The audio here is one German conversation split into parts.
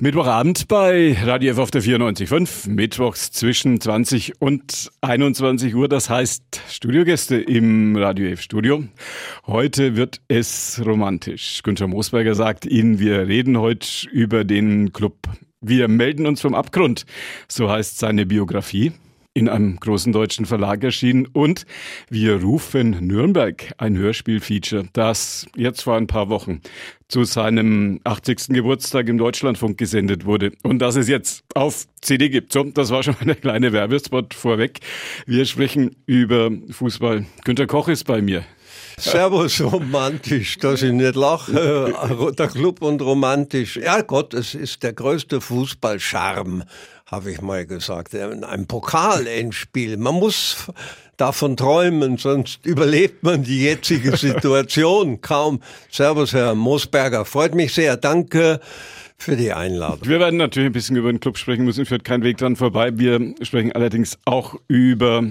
Mittwochabend bei Radio F auf der 94.5, mittwochs zwischen 20 und 21 Uhr, das heißt Studiogäste im Radio F Studio. Heute wird es romantisch. Günther Moosberger sagt Ihnen, wir reden heute über den Club. Wir melden uns vom Abgrund, so heißt seine Biografie in einem großen deutschen Verlag erschienen und wir rufen Nürnberg, ein Hörspielfeature, das jetzt vor ein paar Wochen zu seinem 80. Geburtstag im Deutschlandfunk gesendet wurde und das es jetzt auf CD gibt. So, das war schon mal eine kleine Werbespot vorweg. Wir sprechen über Fußball. Günter Koch ist bei mir. Servus, romantisch, dass ich nicht lache. Der Club und romantisch. Ja Gott, es ist der größte Fußballcharme habe ich mal gesagt, ein Pokalendspiel. Man muss davon träumen, sonst überlebt man die jetzige Situation kaum. Servus, Herr Moosberger, freut mich sehr. Danke für die Einladung. Wir werden natürlich ein bisschen über den Club sprechen müssen, führt kein Weg dran vorbei. Wir sprechen allerdings auch über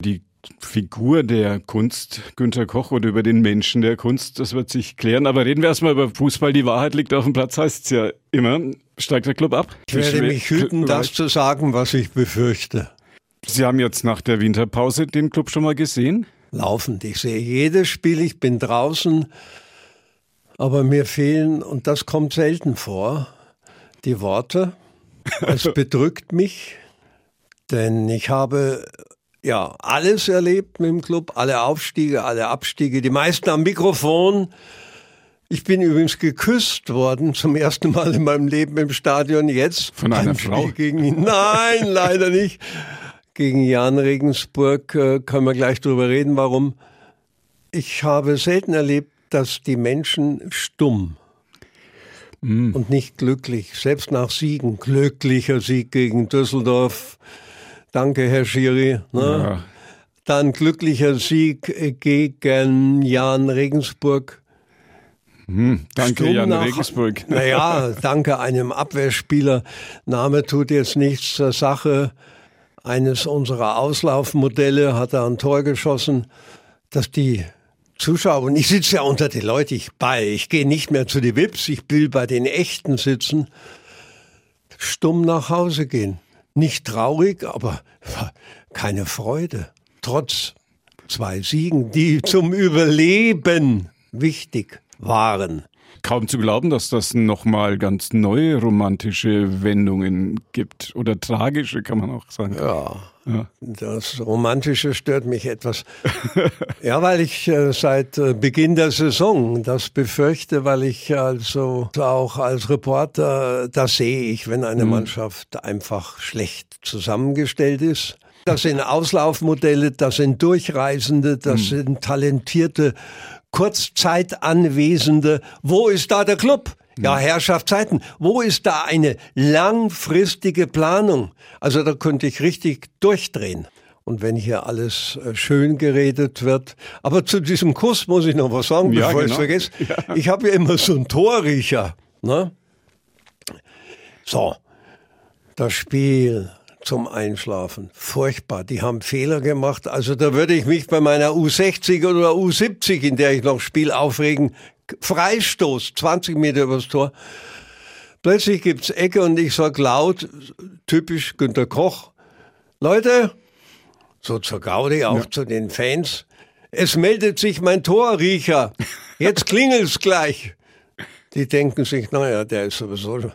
die Figur der Kunst, Günter Koch, oder über den Menschen der Kunst, das wird sich klären. Aber reden wir erstmal über Fußball. Die Wahrheit liegt auf dem Platz, heißt es ja immer. Steigt der Club ab? Ich werde mich hüten, das zu sagen, was ich befürchte. Sie haben jetzt nach der Winterpause den Club schon mal gesehen? Laufend. Ich sehe jedes Spiel, ich bin draußen, aber mir fehlen, und das kommt selten vor, die Worte. Es bedrückt mich, denn ich habe ja, alles erlebt mit dem Club, alle Aufstiege, alle Abstiege, die meisten am Mikrofon. Ich bin übrigens geküsst worden, zum ersten Mal in meinem Leben im Stadion jetzt. Von einer Frau? Gegen ihn. Nein, leider nicht. Gegen Jan Regensburg äh, können wir gleich drüber reden, warum. Ich habe selten erlebt, dass die Menschen stumm mm. und nicht glücklich, selbst nach Siegen, glücklicher Sieg gegen Düsseldorf, Danke, Herr Schiri. Ne? Ja. Dann glücklicher Sieg gegen Jan Regensburg. Hm, danke, Sturm Jan nach, Regensburg. Naja, danke einem Abwehrspieler. Name tut jetzt nichts zur Sache. Eines unserer Auslaufmodelle hat er ein Tor geschossen, dass die Zuschauer, und ich sitze ja unter den Leuten, ich bei, ich gehe nicht mehr zu den Wips, ich will bei den Echten sitzen, stumm nach Hause gehen nicht traurig, aber keine Freude. Trotz zwei Siegen, die zum Überleben wichtig waren. Kaum zu glauben, dass das nochmal ganz neue romantische Wendungen gibt. Oder tragische, kann man auch sagen. Ja, ja. das Romantische stört mich etwas. ja, weil ich äh, seit äh, Beginn der Saison das befürchte, weil ich also auch als Reporter, das sehe ich, wenn eine mhm. Mannschaft einfach schlecht zusammengestellt ist. Das sind Auslaufmodelle, das sind Durchreisende, das mhm. sind talentierte Kurzzeitanwesende. Wo ist da der Club? Ja, Herrschaftszeiten. Wo ist da eine langfristige Planung? Also da könnte ich richtig durchdrehen. Und wenn hier alles äh, schön geredet wird. Aber zu diesem Kuss muss ich noch was sagen, bevor genau. ich es vergesse. Ja. Ich habe ja immer so einen Torriecher. Ne? So, das Spiel zum Einschlafen. Furchtbar. Die haben Fehler gemacht. Also da würde ich mich bei meiner U60 oder U70, in der ich noch spiele, aufregen. Freistoß, 20 Meter übers Tor. Plötzlich gibt's Ecke und ich sag laut, typisch Günter Koch, Leute, so zur Gaudi, auch ja. zu den Fans, es meldet sich mein Torriecher. Jetzt klingelt's gleich. Die denken sich, naja, der ist sowieso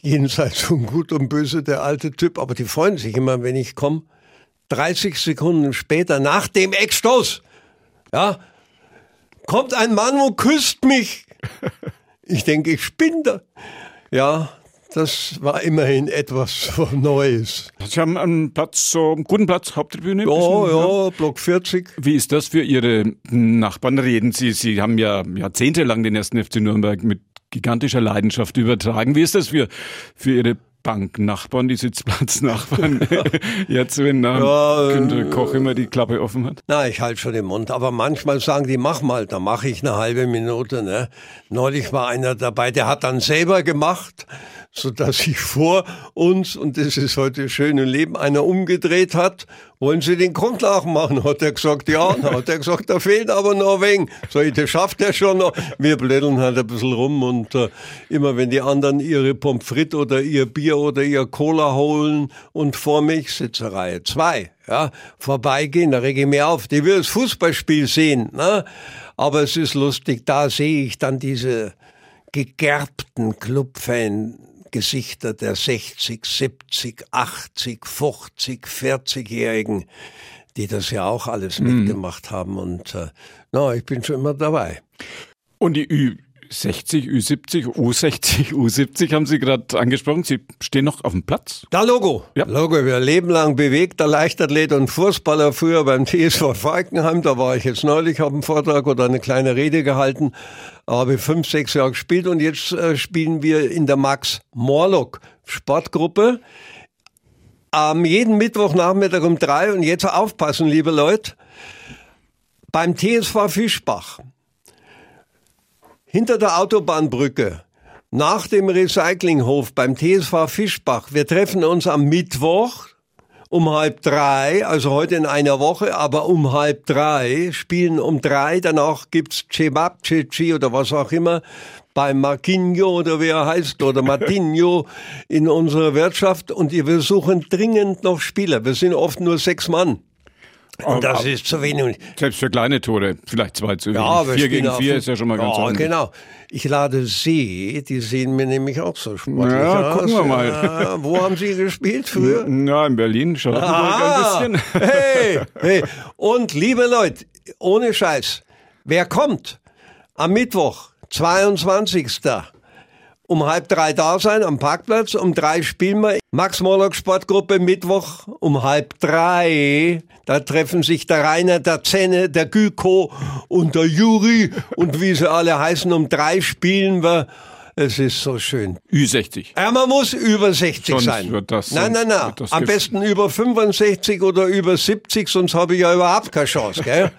jenseits von Gut und Böse, der alte Typ. Aber die freuen sich immer, wenn ich komme. 30 Sekunden später, nach dem Eckstoß, ja, kommt ein Mann und küsst mich. Ich denke, ich spinne da. Ja, das war immerhin etwas Neues. Sie haben einen Platz, so einen guten Platz, Haupttribüne? Ja, bisschen, ja, Block 40. Wie ist das für Ihre Nachbarn? Reden Sie, Sie haben ja jahrzehntelang den ersten FC Nürnberg mit gigantischer Leidenschaft übertragen. Wie ist das für, für Ihre Banknachbarn, die Sitzplatznachbarn, jetzt, wenn ähm, ja, Günter Koch immer die Klappe offen hat? Na, ich halte schon den Mund. Aber manchmal sagen die, mach mal, da mache ich eine halbe Minute. Ne? Neulich war einer dabei, der hat dann selber gemacht, sodass sich vor uns, und das ist heute schön im Leben, einer umgedreht hat. Wollen Sie den Grund nachmachen? Hat er gesagt, ja. Dann hat er gesagt, da fehlt aber noch wenig. So, das schafft er schon noch. Wir blödeln halt ein bisschen rum und äh, immer wenn die anderen ihre Pommes frites oder ihr Bier oder ihr Cola holen und vor mich sitze Reihe zwei, ja, vorbeigehen, da rege ich mich auf. Die will das Fußballspiel sehen, ne? Aber es ist lustig, da sehe ich dann diese gegerbten Clubfan Gesichter der 60, 70, 80, 50, 40-Jährigen, die das ja auch alles mhm. mitgemacht haben. Und äh, no, ich bin schon immer dabei. Und die Ü 60, Ü70, U60, U70 haben Sie gerade angesprochen. Sie stehen noch auf dem Platz? Da Logo. Ja. Logo. Wir leben lang bewegter Leichtathlet und Fußballer früher beim TSV Falkenheim. Da war ich jetzt neulich, habe einen Vortrag oder eine kleine Rede gehalten. Habe fünf, sechs Jahre gespielt und jetzt äh, spielen wir in der Max Morlock Sportgruppe. Am jeden Mittwochnachmittag um drei und jetzt aufpassen, liebe Leute. Beim TSV Fischbach hinter der Autobahnbrücke, nach dem Recyclinghof beim TSV Fischbach. Wir treffen uns am Mittwoch um halb drei, also heute in einer Woche, aber um halb drei, spielen um drei, danach gibt's Cebab, Ceci oder was auch immer bei Marquinho oder wie er heißt oder Martinho in unserer Wirtschaft und wir suchen dringend noch Spieler. Wir sind oft nur sechs Mann. Und das ist zu wenig. Selbst für kleine Tore, vielleicht zwei zu wenig. Ja, vier gegen vier ist ja schon mal ganz ja, ordentlich. Genau. Ich lade Sie, die sehen mir nämlich auch so sportlich ja, aus. gucken wir mal. Ja, wo haben Sie gespielt früher? Ja, in Berlin, Charlottenburg ein bisschen. Hey, hey. Und liebe Leute, ohne Scheiß, wer kommt am Mittwoch, 22 um halb drei da sein am Parkplatz. Um drei spielen wir. Max Morlock Sportgruppe Mittwoch um halb drei. Da treffen sich der Rainer, der Zenne, der Gyko und der Juri und wie sie alle heißen. Um drei spielen wir. Es ist so schön. Ü60. Ja, man muss über 60 sonst sein. Wird das, nein, nein, nein. Am besten über 65 oder über 70, sonst habe ich ja überhaupt keine Chance, gell?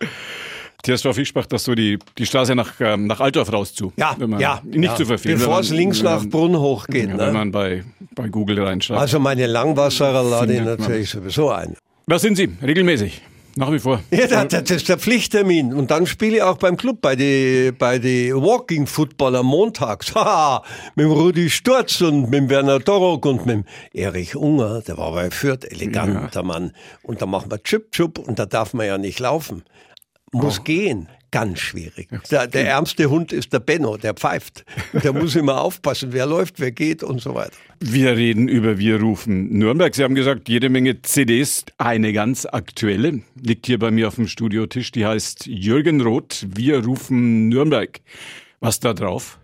TSV Fischbach, das so die, die Straße nach, ähm, nach Altdorf raus zu. Ja, ja. Nicht ja. zu verfehlen. Bevor es links nach Brunn hochgeht. Ja, ne? Wenn man bei, bei Google reinschaut. Also meine Langwasserer lade ich natürlich sowieso ein. Was sind Sie? Regelmäßig? Nach wie vor. Ja, das ist der Pflichttermin. Und dann spiele ich auch beim Club bei die, bei die Walking Football am Montag. Ha, mit dem Rudi Sturz und mit dem Werner Dorok und mit dem Erich Unger. Der war bei Fürth, eleganter ja. Mann. Und da machen wir Chip Chup und da darf man ja nicht laufen. Muss oh. gehen ganz schwierig. Der, der, ärmste Hund ist der Benno, der pfeift. Der muss immer aufpassen, wer läuft, wer geht und so weiter. Wir reden über Wir rufen Nürnberg. Sie haben gesagt, jede Menge CDs. Eine ganz aktuelle liegt hier bei mir auf dem Studiotisch. Die heißt Jürgen Roth, Wir rufen Nürnberg. Was da drauf?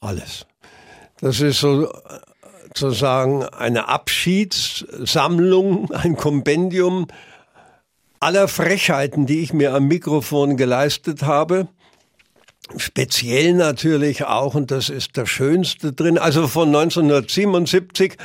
Alles. Das ist so sozusagen eine Abschiedssammlung, ein Kompendium aller Frechheiten, die ich mir am Mikrofon geleistet habe. Speziell natürlich auch, und das ist der schönste drin, also von 1977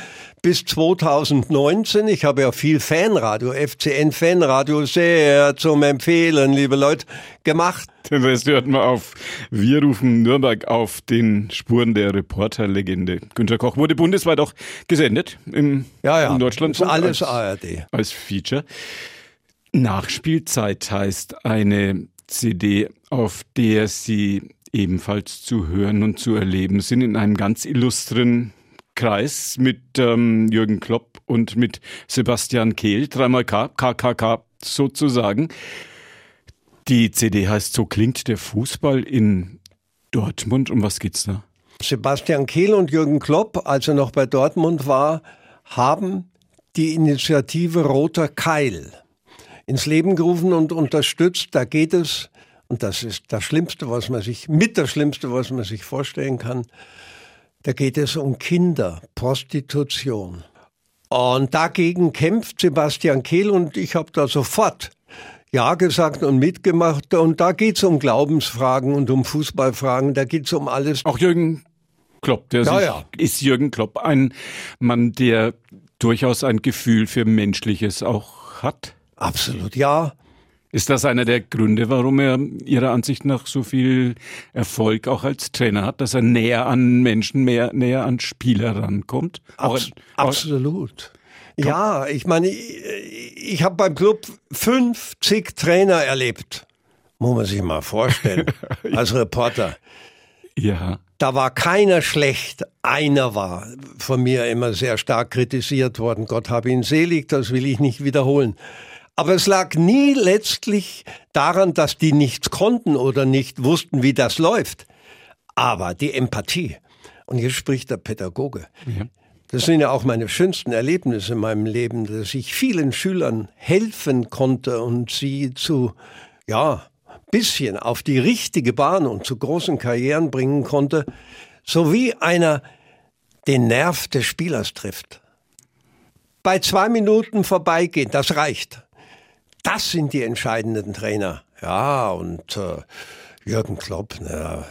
bis 2019. Ich habe ja viel Fanradio, FCN Fanradio, sehr zum Empfehlen, liebe Leute, gemacht. Den Rest hört mal auf. Wir rufen Nürnberg auf den Spuren der Reporterlegende. Günter Koch wurde bundesweit auch gesendet im, ja, ja. in Deutschland. Alles als, ARD. Als Feature. Nachspielzeit heißt eine CD, auf der Sie ebenfalls zu hören und zu erleben sind in einem ganz illustren Kreis mit ähm, Jürgen Klopp und mit Sebastian Kehl, dreimal K, KKK sozusagen. Die CD heißt So klingt der Fußball in Dortmund. Um was geht's da? Sebastian Kehl und Jürgen Klopp, als er noch bei Dortmund war, haben die Initiative Roter Keil ins Leben gerufen und unterstützt. Da geht es, und das ist das Schlimmste, was man sich, mit das Schlimmste, was man sich vorstellen kann, da geht es um Kinder, Prostitution. Und dagegen kämpft Sebastian Kehl und ich habe da sofort ja gesagt und mitgemacht. Und da geht es um Glaubensfragen und um Fußballfragen, da geht es um alles. Auch Jürgen Klopp, der ja, ja. ist Jürgen Klopp ein Mann, der durchaus ein Gefühl für Menschliches auch hat? Absolut, ja. Ist das einer der Gründe, warum er Ihrer Ansicht nach so viel Erfolg auch als Trainer hat, dass er näher an Menschen, mehr näher an Spieler rankommt? Abs auch, absolut. Auch, ja, ich meine, ich, ich habe beim Club 50 Trainer erlebt. Muss man sich mal vorstellen, als Reporter. Ja. Da war keiner schlecht, einer war von mir immer sehr stark kritisiert worden. Gott habe ihn selig, das will ich nicht wiederholen. Aber es lag nie letztlich daran, dass die nichts konnten oder nicht wussten, wie das läuft. Aber die Empathie. Und hier spricht der Pädagoge. Ja. Das sind ja auch meine schönsten Erlebnisse in meinem Leben, dass ich vielen Schülern helfen konnte und sie zu, ja, bisschen auf die richtige Bahn und zu großen Karrieren bringen konnte, so wie einer den Nerv des Spielers trifft. Bei zwei Minuten vorbeigehen, das reicht. Das sind die entscheidenden Trainer. Ja, und äh, Jürgen Klopp. Ne,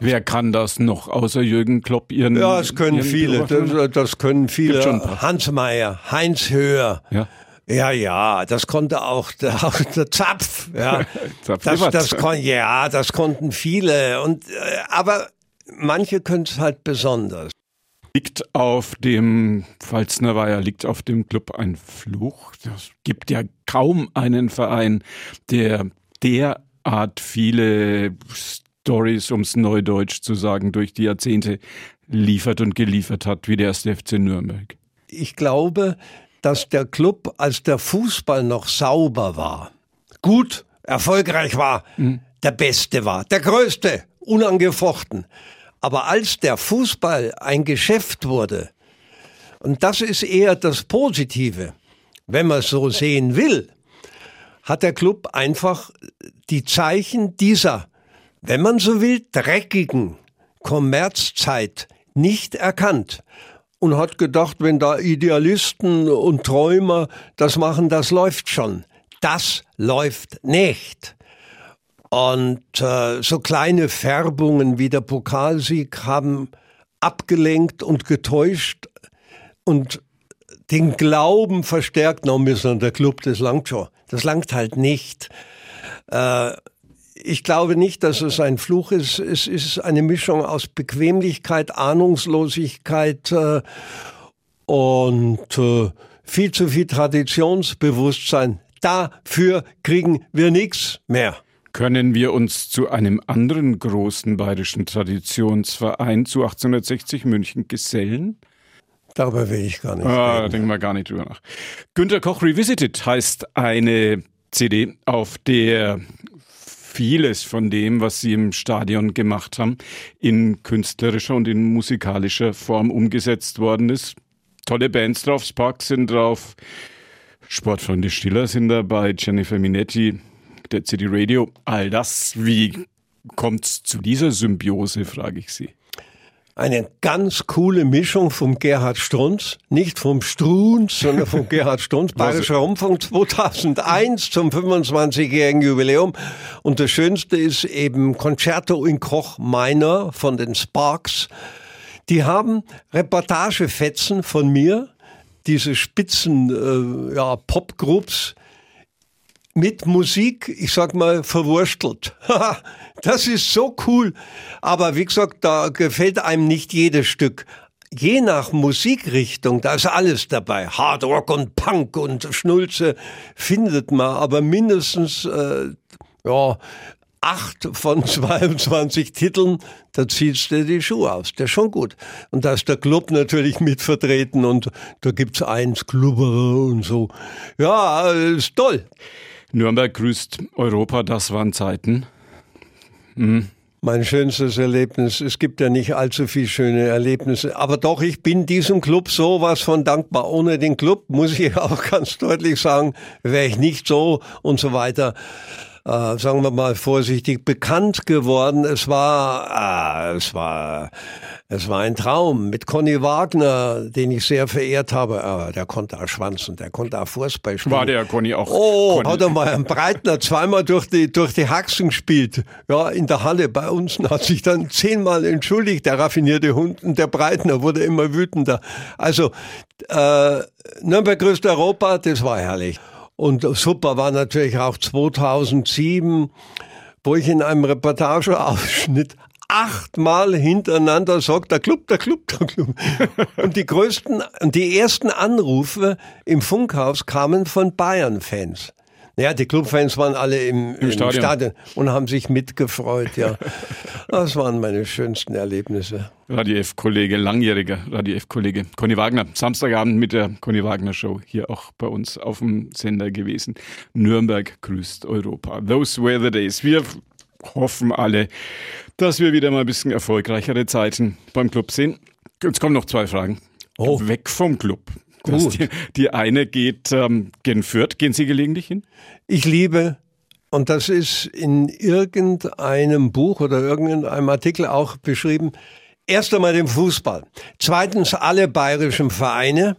Wer kann das noch außer Jürgen Klopp? Ihren, ja, es können viele. Das, das, können viele. Hans Meyer, Heinz Höher. Ja. Ja, ja, das konnte auch der, auch der Zapf. Ja, Zapf das, das kon, ja, das konnten viele. Und äh, aber manche können es halt besonders. Liegt auf dem Pfalzner Weiher, liegt auf dem Club ein Fluch. Es gibt ja kaum einen Verein, der derart viele Stories, ums Neudeutsch zu sagen, durch die Jahrzehnte liefert und geliefert hat, wie der erste FC Nürnberg. Ich glaube, dass der Club, als der Fußball noch sauber war, gut, erfolgreich war, mhm. der Beste war, der Größte, unangefochten. Aber als der Fußball ein Geschäft wurde, und das ist eher das Positive, wenn man es so sehen will, hat der Club einfach die Zeichen dieser, wenn man so will, dreckigen Kommerzzeit nicht erkannt und hat gedacht, wenn da Idealisten und Träumer das machen, das läuft schon. Das läuft nicht. Und äh, so kleine Färbungen wie der Pokalsieg haben abgelenkt und getäuscht und den Glauben verstärkt. Na, wir sind der Club, das langt schon. Das langt halt nicht. Äh, ich glaube nicht, dass es ein Fluch ist. Es ist eine Mischung aus Bequemlichkeit, Ahnungslosigkeit äh, und äh, viel zu viel Traditionsbewusstsein. Dafür kriegen wir nichts mehr. Können wir uns zu einem anderen großen bayerischen Traditionsverein zu 1860 München gesellen? Darüber will ich gar nicht. Ah, reden. denken wir gar nicht drüber nach. Günter Koch Revisited heißt eine CD, auf der vieles von dem, was sie im Stadion gemacht haben, in künstlerischer und in musikalischer Form umgesetzt worden ist. Tolle Bands drauf, Sparks sind drauf, Sportfreunde Stiller sind dabei, Jennifer Minetti, der City Radio. All das, wie kommt es zu dieser Symbiose, frage ich Sie eine ganz coole Mischung vom Gerhard Strunz, nicht vom Strunz, sondern vom Gerhard Strunz, Bayerischer Rundfunk 2001 zum 25-jährigen Jubiläum. Und das Schönste ist eben Concerto in Koch Minor von den Sparks. Die haben Reportagefetzen von mir, diese Spitzen äh, ja, Popgroups, mit Musik, ich sag mal, verwurstelt. das ist so cool. Aber wie gesagt, da gefällt einem nicht jedes Stück. Je nach Musikrichtung, da ist alles dabei. Hard Rock und Punk und Schnulze findet man, aber mindestens äh, ja, acht von 22 Titeln, da ziehst du die Schuhe aus. Der ist schon gut. Und da ist der Club natürlich mit vertreten und da gibt's eins, Klubberer und so. Ja, ist toll. Nürnberg grüßt Europa, das waren Zeiten. Hm. Mein schönstes Erlebnis. Es gibt ja nicht allzu viele schöne Erlebnisse. Aber doch, ich bin diesem Club sowas von dankbar. Ohne den Club, muss ich auch ganz deutlich sagen, wäre ich nicht so und so weiter äh, sagen wir mal vorsichtig, bekannt geworden. Es war, äh, es war, es war ein Traum mit Conny Wagner, den ich sehr verehrt habe. Äh, der konnte auch schwanzen, der konnte auch Fußball spielen. War der Conny auch? Oh, Conny. hat er mal einen Breitner zweimal durch die, durch die Haxen gespielt. Ja, in der Halle bei uns hat sich dann zehnmal entschuldigt, der raffinierte Hund. Und der Breitner wurde immer wütender. Also, äh, Nürnberg grüßt Europa, das war herrlich. Und super war natürlich auch 2007, wo ich in einem Reportageausschnitt achtmal hintereinander sagt, der Club, der Club, der Club. Und die größten, die ersten Anrufe im Funkhaus kamen von Bayern-Fans. Ja, die Clubfans waren alle im, Im, im Stadion. Stadion. und haben sich mitgefreut, ja. Das waren meine schönsten Erlebnisse. Radio F-Kollege, langjähriger Radio F-Kollege Conny Wagner, Samstagabend mit der Conny Wagner Show hier auch bei uns auf dem Sender gewesen. Nürnberg grüßt Europa. Those were the days. Wir hoffen alle, dass wir wieder mal ein bisschen erfolgreichere Zeiten beim Club sehen. Jetzt kommen noch zwei Fragen. Oh. Weg vom Club. Die, die, eine geht ähm, gen Fürth. Gehen Sie gelegentlich hin? Ich liebe, und das ist in irgendeinem Buch oder irgendeinem Artikel auch beschrieben, erst einmal den Fußball. Zweitens alle bayerischen Vereine.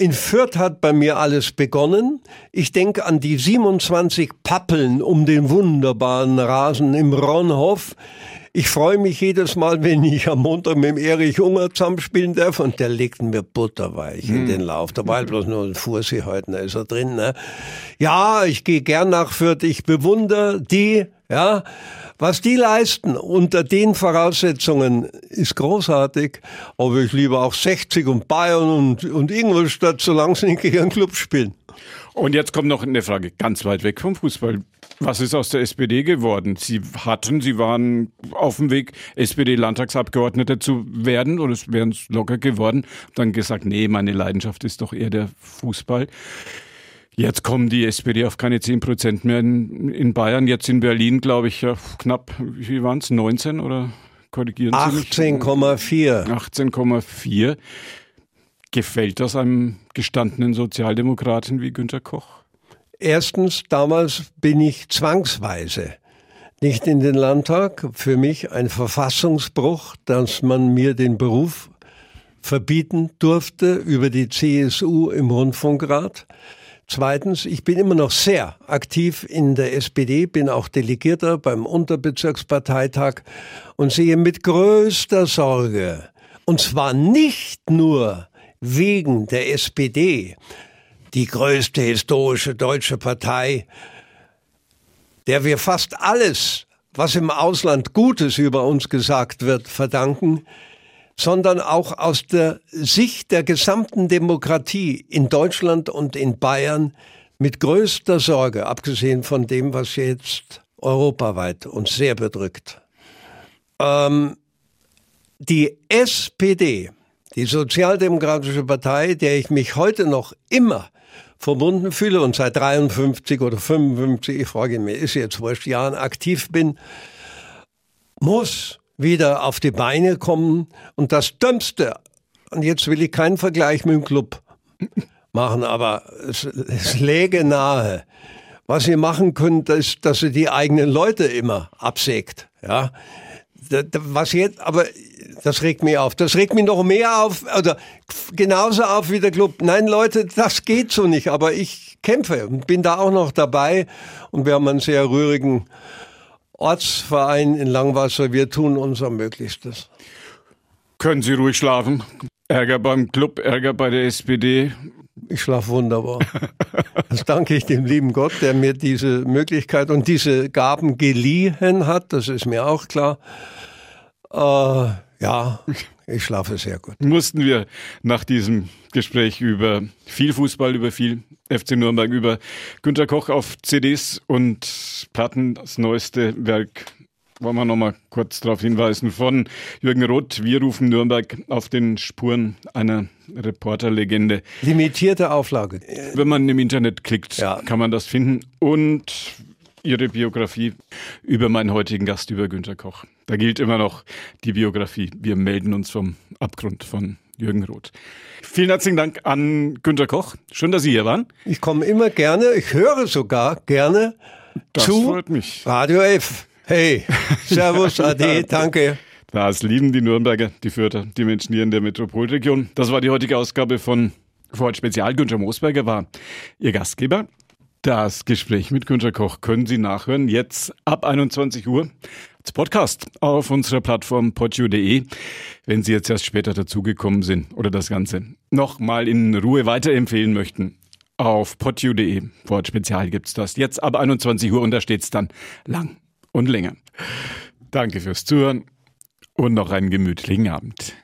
In Fürth hat bei mir alles begonnen. Ich denke an die 27 Pappeln um den wunderbaren Rasen im Ronhof. Ich freue mich jedes Mal, wenn ich am Montag mit dem Erich Unger zusammenspielen darf und der legt mir butterweich hm. in den Lauf. Da war halt bloß nur ein Fursi heute, da ist er drin. Ne? Ja, ich gehe gern nach Fürth, ich bewundere die, ja, was die leisten unter den Voraussetzungen ist großartig, aber ich liebe auch 60 und Bayern und, und Ingolstadt, solange sie nicht gegen einen Club spielen. Und jetzt kommt noch eine Frage ganz weit weg vom Fußball. Was ist aus der SPD geworden? Sie hatten, Sie waren auf dem Weg, SPD-Landtagsabgeordnete zu werden oder es wären locker geworden. Dann gesagt, nee, meine Leidenschaft ist doch eher der Fußball. Jetzt kommen die SPD auf keine 10 Prozent mehr in, in, Bayern. Jetzt in Berlin, glaube ich, ja, knapp, wie waren es, 19 oder korrigieren Sie 18,4. 18,4. Gefällt das einem gestandenen Sozialdemokraten wie Günter Koch? Erstens, damals bin ich zwangsweise nicht in den Landtag. Für mich ein Verfassungsbruch, dass man mir den Beruf verbieten durfte über die CSU im Rundfunkrat. Zweitens, ich bin immer noch sehr aktiv in der SPD, bin auch Delegierter beim Unterbezirksparteitag und sehe mit größter Sorge, und zwar nicht nur wegen der SPD, die größte historische deutsche Partei, der wir fast alles, was im Ausland Gutes über uns gesagt wird, verdanken, sondern auch aus der Sicht der gesamten Demokratie in Deutschland und in Bayern mit größter Sorge, abgesehen von dem, was jetzt europaweit uns sehr bedrückt. Ähm, die SPD, die Sozialdemokratische Partei, der ich mich heute noch immer verbunden fühle und seit 53 oder 55, ich frage mich, ist jetzt wurscht, Jahren aktiv bin, muss wieder auf die Beine kommen. Und das Dümmste, und jetzt will ich keinen Vergleich mit dem Club machen, aber es, es läge nahe. Was ihr machen könnt, ist, dass ihr die eigenen Leute immer absägt. Ja, was jetzt, aber das regt mich auf. Das regt mich noch mehr auf, oder genauso auf wie der Club. Nein, Leute, das geht so nicht, aber ich kämpfe und bin da auch noch dabei. Und wir haben einen sehr rührigen Ortsverein in Langwasser. Wir tun unser Möglichstes. Können Sie ruhig schlafen? Ärger beim Club, Ärger bei der SPD. Ich schlafe wunderbar. Das danke ich dem lieben Gott, der mir diese Möglichkeit und diese Gaben geliehen hat. Das ist mir auch klar. Äh, ja, ich schlafe sehr gut. Mussten wir nach diesem Gespräch über viel Fußball, über viel FC Nürnberg, über Günter Koch auf CDs und Platten, das neueste Werk, wollen wir nochmal kurz darauf hinweisen, von Jürgen Roth. Wir rufen Nürnberg auf den Spuren einer Reporterlegende. Limitierte Auflage. Wenn man im Internet klickt, ja. kann man das finden. Und Ihre Biografie über meinen heutigen Gast, über Günter Koch. Da gilt immer noch die Biografie. Wir melden uns vom Abgrund von Jürgen Roth. Vielen herzlichen Dank an Günter Koch. Schön, dass Sie hier waren. Ich komme immer gerne, ich höre sogar gerne das zu freut mich. Radio F. Hey, Servus, Ade, danke. Das lieben die Nürnberger, die Fürther, die Menschen hier in der Metropolregion. Das war die heutige Ausgabe von Vorort Spezial. Günther Moosberger war Ihr Gastgeber. Das Gespräch mit Günter Koch können Sie nachhören, jetzt ab 21 Uhr als Podcast auf unserer Plattform podio.de, wenn Sie jetzt erst später dazugekommen sind oder das Ganze nochmal in Ruhe weiterempfehlen möchten. auf podu.de. Wort Spezial gibt's das. Jetzt ab 21 Uhr und da steht's dann lang und länger. Danke fürs Zuhören und noch einen gemütlichen Abend.